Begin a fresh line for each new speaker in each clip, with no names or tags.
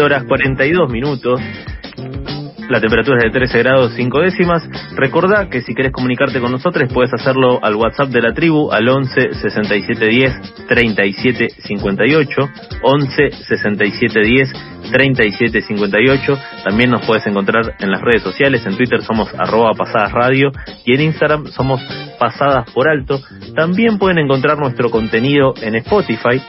11 horas 42 minutos. La temperatura es de 13 grados 5 décimas. Recordá que si querés comunicarte con nosotros puedes hacerlo al WhatsApp de la tribu al 11 67 10 37 58. 11 67 10 37 58. También nos puedes encontrar en las redes sociales. En Twitter somos arroba pasadas radio y en Instagram somos pasadas por alto. También pueden encontrar nuestro contenido en Spotify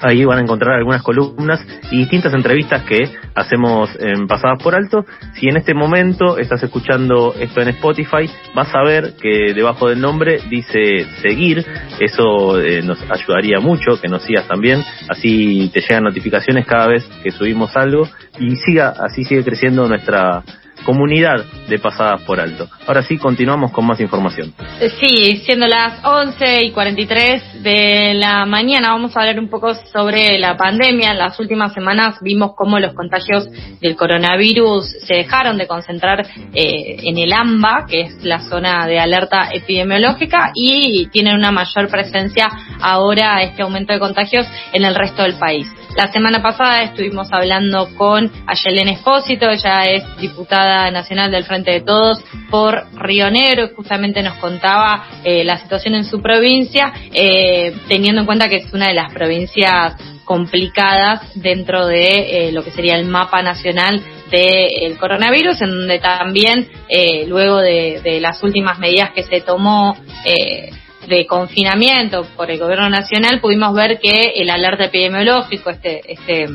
Ahí van a encontrar algunas columnas y distintas entrevistas que hacemos en Pasadas por Alto. Si en este momento estás escuchando esto en Spotify, vas a ver que debajo del nombre dice seguir. Eso eh, nos ayudaría mucho, que nos sigas también. Así te llegan notificaciones cada vez que subimos algo y siga, así sigue creciendo nuestra comunidad de pasadas por alto. Ahora sí, continuamos con más información.
Sí, siendo las 11 y 43 de la mañana, vamos a hablar un poco sobre la pandemia. En las últimas semanas vimos cómo los contagios del coronavirus se dejaron de concentrar eh, en el AMBA, que es la zona de alerta epidemiológica, y tienen una mayor presencia ahora este aumento de contagios en el resto del país. La semana pasada estuvimos hablando con Ayelén Espósito, ella es diputada nacional del Frente de Todos por Río Negro justamente nos contaba eh, la situación en su provincia, eh, teniendo en cuenta que es una de las provincias complicadas dentro de eh, lo que sería el mapa nacional del coronavirus, en donde también luego de, de, las últimas medidas que se tomó de confinamiento por el gobierno nacional pudimos ver que el alerta epidemiológico, este, este,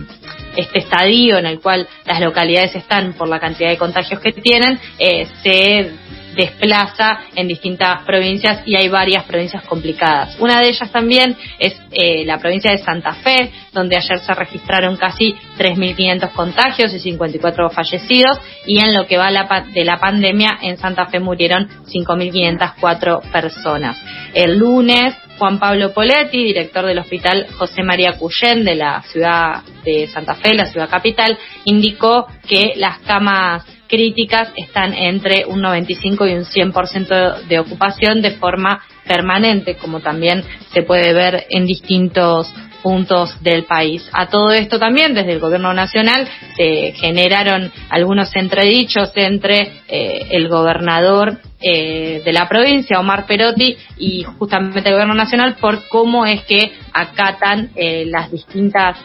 este estadio en el cual las localidades están por la cantidad de contagios que tienen, eh, se desplaza en distintas provincias y hay varias provincias complicadas. Una de ellas también es eh, la provincia de Santa Fe, donde ayer se registraron casi 3.500 contagios y 54 fallecidos y en lo que va de la pandemia en Santa Fe murieron 5.504 personas. El lunes Juan Pablo Poletti, director del Hospital José María Cuyén de la ciudad de Santa Fe, la ciudad capital, indicó que las camas críticas están entre un 95 y un 100% de ocupación de forma permanente, como también se puede ver en distintos puntos del país. A todo esto también desde el gobierno nacional se generaron algunos entredichos entre eh, el gobernador eh, de la provincia, Omar Perotti, y justamente el gobierno nacional por cómo es que acatan eh, las distintas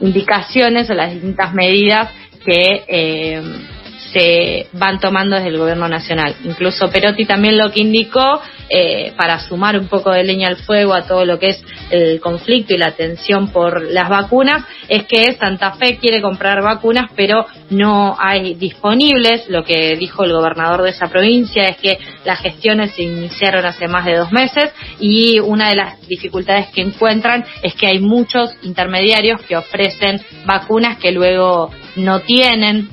indicaciones o las distintas medidas que eh, se van tomando desde el gobierno nacional. Incluso Perotti también lo que indicó, eh, para sumar un poco de leña al fuego a todo lo que es el conflicto y la tensión por las vacunas, es que Santa Fe quiere comprar vacunas, pero no hay disponibles. Lo que dijo el gobernador de esa provincia es que las gestiones se iniciaron hace más de dos meses y una de las dificultades que encuentran es que hay muchos intermediarios que ofrecen vacunas que luego no tienen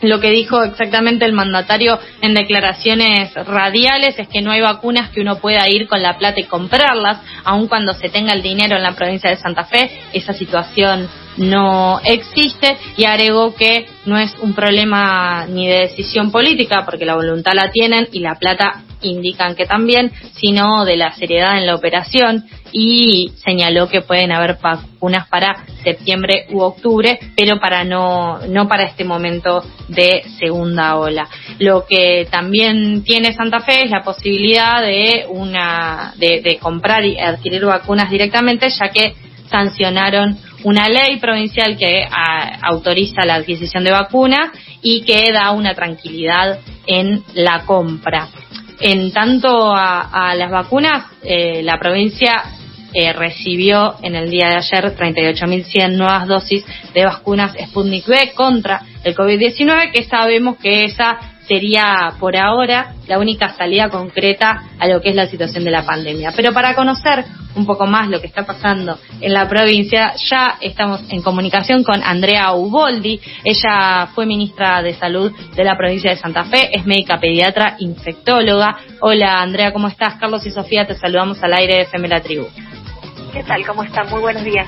lo que dijo exactamente el mandatario en declaraciones radiales es que no hay vacunas que uno pueda ir con la plata y comprarlas, aun cuando se tenga el dinero en la provincia de Santa Fe. Esa situación no existe y agregó que no es un problema ni de decisión política, porque la voluntad la tienen y la plata indican que también, sino de la seriedad en la operación y señaló que pueden haber vacunas para septiembre u octubre, pero para no, no para este momento de segunda ola. Lo que también tiene Santa Fe es la posibilidad de una, de, de comprar y adquirir vacunas directamente, ya que sancionaron una ley provincial que autoriza la adquisición de vacunas y que da una tranquilidad en la compra. En tanto a, las vacunas, eh, la provincia eh, recibió en el día de ayer 38.100 nuevas dosis de vacunas Sputnik V contra el COVID-19, que sabemos que esa sería por ahora la única salida concreta a lo que es la situación de la pandemia. Pero para conocer un poco más lo que está pasando en la provincia, ya estamos en comunicación con Andrea Uboldi. Ella fue ministra de Salud de la provincia de Santa Fe, es médica pediatra, infectóloga. Hola Andrea, ¿cómo estás? Carlos y Sofía, te saludamos al aire de FM La Tribu.
¿Qué tal? ¿Cómo están? Muy buenos días.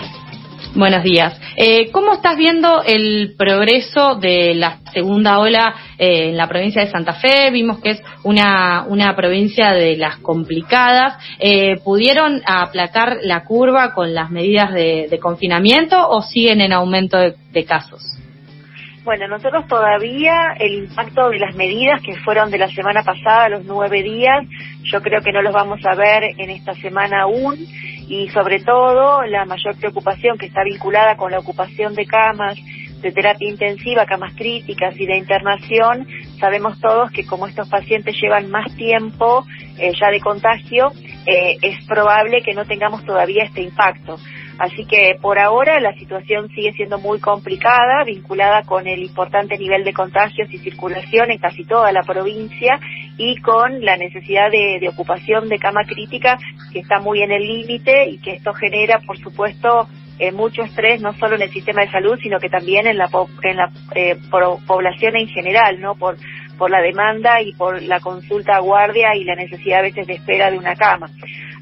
Buenos días. Eh, ¿Cómo estás viendo el progreso de la segunda ola eh, en la provincia de Santa Fe? Vimos que es una, una provincia de las complicadas. Eh, ¿Pudieron aplacar la curva con las medidas de, confinamiento o siguen en aumento de casos?
Bueno, nosotros todavía el impacto de las medidas que fueron de la semana pasada, los nueve días, yo creo que no los vamos a ver en esta semana aún y sobre todo la mayor preocupación que está vinculada con la ocupación de camas de terapia intensiva, camas críticas y de internación, sabemos todos que como estos pacientes llevan más tiempo eh, ya de contagio, eh, es probable que no tengamos todavía este impacto. Así que por ahora la situación sigue siendo muy complicada, vinculada con el importante nivel de contagios y circulación en casi toda la provincia y con la necesidad de, ocupación de cama crítica que está muy en el límite y que esto genera, por supuesto, eh, mucho estrés no solo en el sistema de salud, sino que también en la, en la eh, población en general, ¿no? Por, por la demanda y por la consulta a guardia y la necesidad a veces de espera de una cama.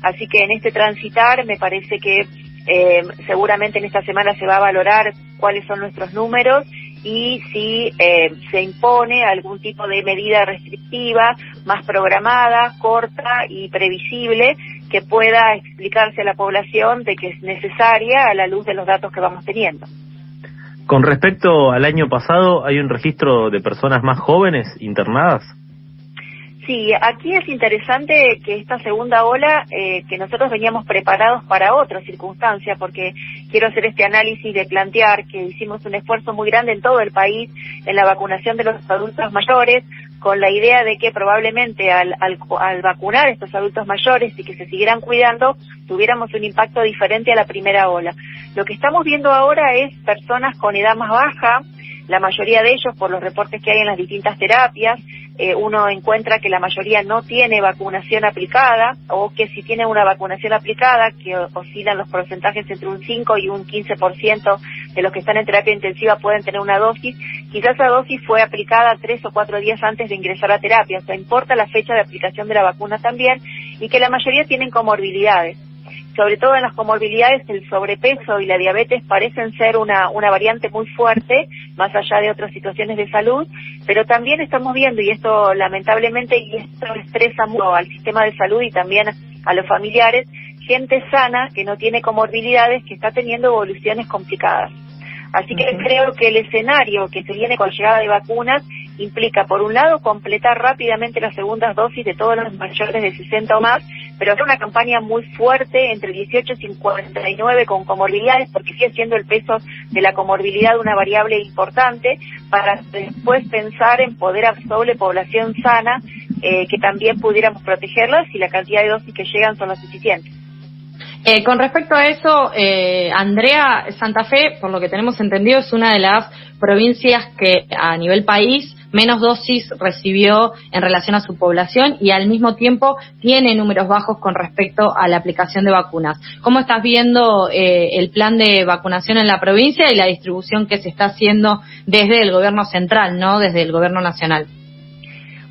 Así que en este transitar me parece que eh, seguramente en esta semana se va a valorar cuáles son nuestros números y si eh, se impone algún tipo de medida restrictiva más programada, corta y previsible que pueda explicarse a la población de que es necesaria a la luz de los datos que vamos teniendo.
Con respecto al año pasado, ¿hay un registro de personas más jóvenes internadas?
Sí, aquí es interesante que esta segunda ola, eh, que nosotros veníamos preparados para otra circunstancia, porque quiero hacer este análisis de plantear que hicimos un esfuerzo muy grande en todo el país en la vacunación de los adultos mayores, con la idea de que probablemente al, al, al vacunar a estos adultos mayores y que se siguieran cuidando, tuviéramos un impacto diferente a la primera ola. Lo que estamos viendo ahora es personas con edad más baja, la mayoría de ellos, por los reportes que hay en las distintas terapias, eh, uno encuentra que la mayoría no tiene vacunación aplicada o que si tiene una vacunación aplicada, que oscilan los porcentajes entre un 5 y un 15% de los que están en terapia intensiva pueden tener una dosis, quizás esa dosis fue aplicada tres o cuatro días antes de ingresar a terapia, o sea, importa la fecha de aplicación de la vacuna también y que la mayoría tienen comorbilidades sobre todo en las comorbilidades, el sobrepeso y la diabetes parecen ser una, una variante muy fuerte, más allá de otras situaciones de salud, pero también estamos viendo, y esto lamentablemente, y esto estresa mucho al sistema de salud y también a los familiares, gente sana que no tiene comorbilidades, que está teniendo evoluciones complicadas. Así que creo que el escenario que se viene con llegada de vacunas implica, por un lado, completar rápidamente las segundas dosis de todos los mayores de 60 o más, pero hacer una campaña muy fuerte entre 18 y 59 con comorbilidades, porque sigue siendo el peso de la comorbilidad una variable importante, para después pensar en poder absorber población sana, eh, que también pudiéramos protegerla si la cantidad de dosis que llegan son las suficientes.
Eh, con respecto a eso, eh, Andrea, Santa Fe, por lo que tenemos entendido, es una de las provincias que a nivel país menos dosis recibió en relación a su población y al mismo tiempo tiene números bajos con respecto a la aplicación de vacunas. ¿Cómo estás viendo eh, el plan de vacunación en la provincia y la distribución que se está haciendo desde el gobierno central, no desde el gobierno nacional?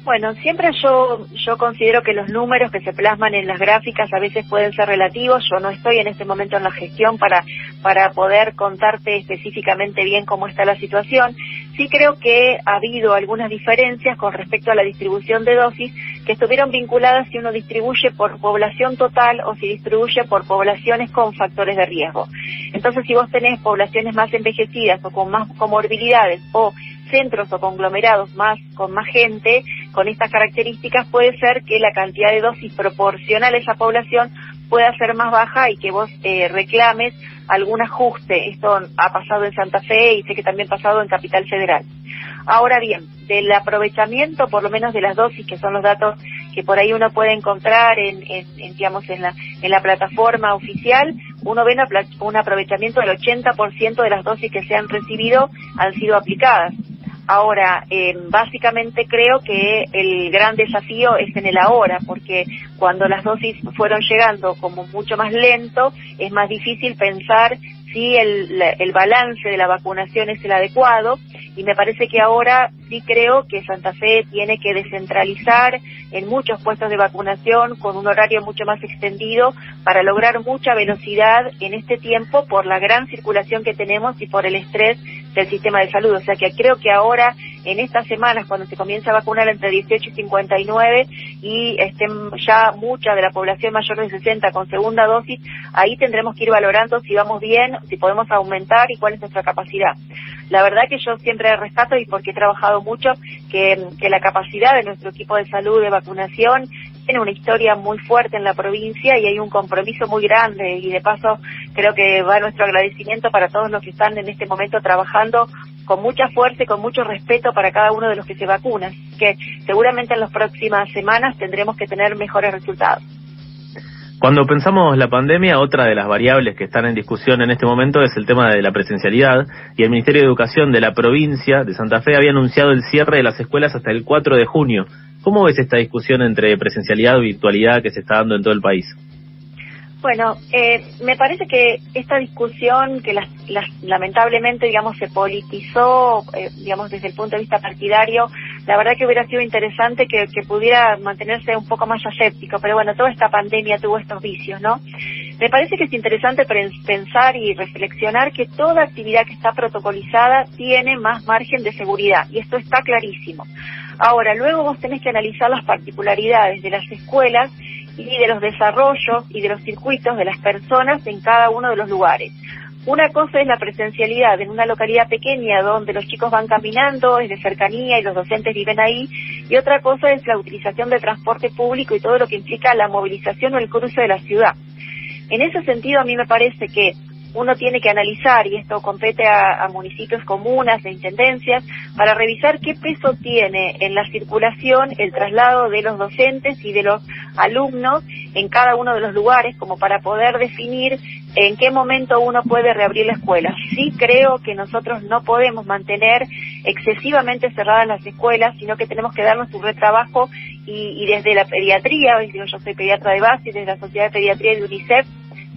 Bueno, siempre yo, yo considero que los números que se plasman en las gráficas a veces pueden ser relativos. Yo no estoy en este momento en la gestión para, para poder contarte específicamente bien cómo está la situación. Sí creo que ha habido algunas diferencias con respecto a la distribución de dosis que estuvieron vinculadas si uno distribuye por población total o si distribuye por poblaciones con factores de riesgo. Entonces, si vos tenés poblaciones más envejecidas o con más comorbilidades o centros o conglomerados más con más gente con estas características puede ser que la cantidad de dosis proporcional a esa población pueda ser más baja y que vos eh, reclames algún ajuste. Esto ha pasado en Santa Fe y sé que también ha pasado en Capital Federal. Ahora bien, del aprovechamiento, por lo menos de las dosis, que son los datos que por ahí uno puede encontrar en, digamos, en la, en la plataforma oficial, uno ve un aprovechamiento del 80% de las dosis que se han recibido han sido aplicadas. Ahora, eh, básicamente creo que el gran desafío es en el ahora, porque cuando las dosis fueron llegando como mucho más lento, es más difícil pensar si el, el balance de la vacunación es el adecuado y me parece que ahora sí creo que Santa Fe tiene que descentralizar en muchos puestos de vacunación con un horario mucho más extendido para lograr mucha velocidad en este tiempo por la gran circulación que tenemos y por el estrés del sistema de salud. O sea que creo que ahora, en estas semanas, cuando se comienza a vacunar entre 18 y 59 y estén ya mucha de la población mayor de 60 con segunda dosis, ahí tendremos que ir valorando si vamos bien, si podemos aumentar y cuál es nuestra capacidad. La verdad que yo siempre rescato y porque he trabajado mucho que, la capacidad de nuestro equipo de salud de vacunación tiene una historia muy fuerte en la provincia y hay un compromiso muy grande y de paso creo que va nuestro agradecimiento para todos los que están en este momento trabajando con mucha fuerza y con mucho respeto para cada uno de los que se vacunan, que seguramente en las próximas semanas tendremos que tener mejores resultados.
Cuando pensamos la pandemia, otra de las variables que están en discusión en este momento es el tema de la presencialidad y el Ministerio de Educación de la provincia de Santa Fe había anunciado el cierre de las escuelas hasta el 4 de junio. ¿Cómo ves esta discusión entre presencialidad y virtualidad que se está dando en todo el país?
Bueno, eh, me parece que esta discusión que lamentablemente, digamos, se politizó, eh, digamos, desde el punto de vista partidario, la verdad que hubiera sido interesante que, pudiera mantenerse un poco más aséptico, pero bueno, toda esta pandemia tuvo estos vicios, ¿no? Me parece que es interesante pensar y reflexionar que toda actividad que está protocolizada tiene más margen de seguridad, y esto está clarísimo. Ahora, luego vos tenés que analizar las particularidades de las escuelas y de los desarrollos y de los circuitos de las personas en cada uno de los lugares. Una cosa es la presencialidad en una localidad pequeña donde los chicos van caminando, es de cercanía y los docentes viven ahí, y otra cosa es la utilización del transporte público y todo lo que implica la movilización o el cruce de la ciudad. En ese sentido, a mí me parece que uno tiene que analizar, y esto compete a, municipios, comunas e intendencias, para revisar qué peso tiene en la circulación el traslado de los docentes y de los alumnos en cada uno de los lugares, como para poder definir en qué momento uno puede reabrir la escuela. Sí creo que nosotros no podemos mantener excesivamente cerradas las escuelas, sino que tenemos que darnos un retrabajo y, y desde la pediatría, yo soy pediatra de base, desde la Sociedad de Pediatría de UNICEF,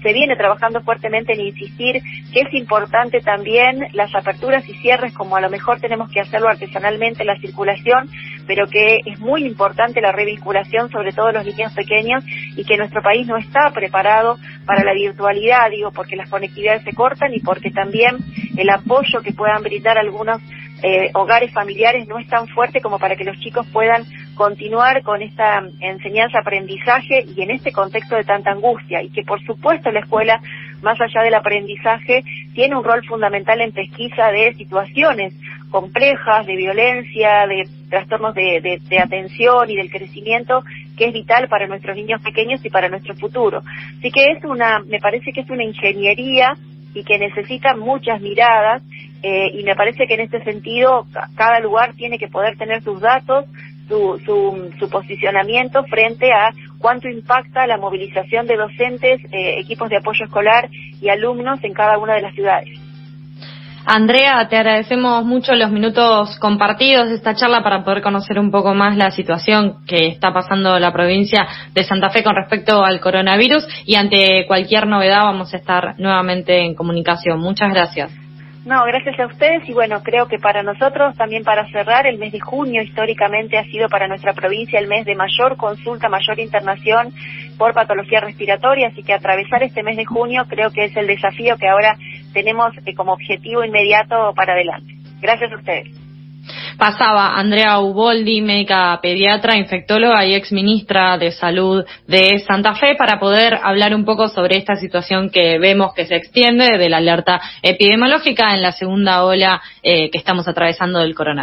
se viene trabajando fuertemente en insistir que es importante también las aperturas y cierres, como a lo mejor tenemos que hacerlo artesanalmente la circulación, pero que es muy importante la revinculación, sobre todo los niños pequeños, y que nuestro país no está preparado para la virtualidad, digo, porque las conectividades se cortan y porque también el apoyo que puedan brindar algunos eh, hogares familiares no es tan fuerte como para que los chicos puedan continuar con esta enseñanza-aprendizaje y en este contexto de tanta angustia. Y que por supuesto la escuela, más allá del aprendizaje, tiene un rol fundamental en pesquisa de situaciones complejas, de violencia, de trastornos de, de, atención y del crecimiento que es vital para nuestros niños pequeños y para nuestro futuro. Así que es una, me parece que es una ingeniería y que necesita muchas miradas eh, y me parece que en este sentido cada lugar tiene que poder tener sus datos, su, su, su posicionamiento frente a cuánto impacta la movilización de docentes, eh, equipos de apoyo escolar y alumnos en cada una de las ciudades.
Andrea, te agradecemos mucho los minutos compartidos de esta charla para poder conocer un poco más la situación que está pasando la provincia de Santa Fe con respecto al coronavirus y ante cualquier novedad vamos a estar nuevamente en comunicación. Muchas gracias.
No, gracias a ustedes y bueno, creo que para nosotros, también para cerrar, el mes de junio históricamente ha sido para nuestra provincia el mes de mayor consulta, mayor internación por patología respiratoria, así que atravesar este mes de junio creo que es el desafío que ahora tenemos eh, como objetivo inmediato para adelante. Gracias a ustedes.
Pasaba Andrea Uboldi, médica pediatra, infectóloga y ex ministra de Salud de Santa Fe, para poder hablar un poco sobre esta situación que vemos que se extiende de la alerta epidemiológica en la segunda ola eh, que estamos atravesando del coronavirus.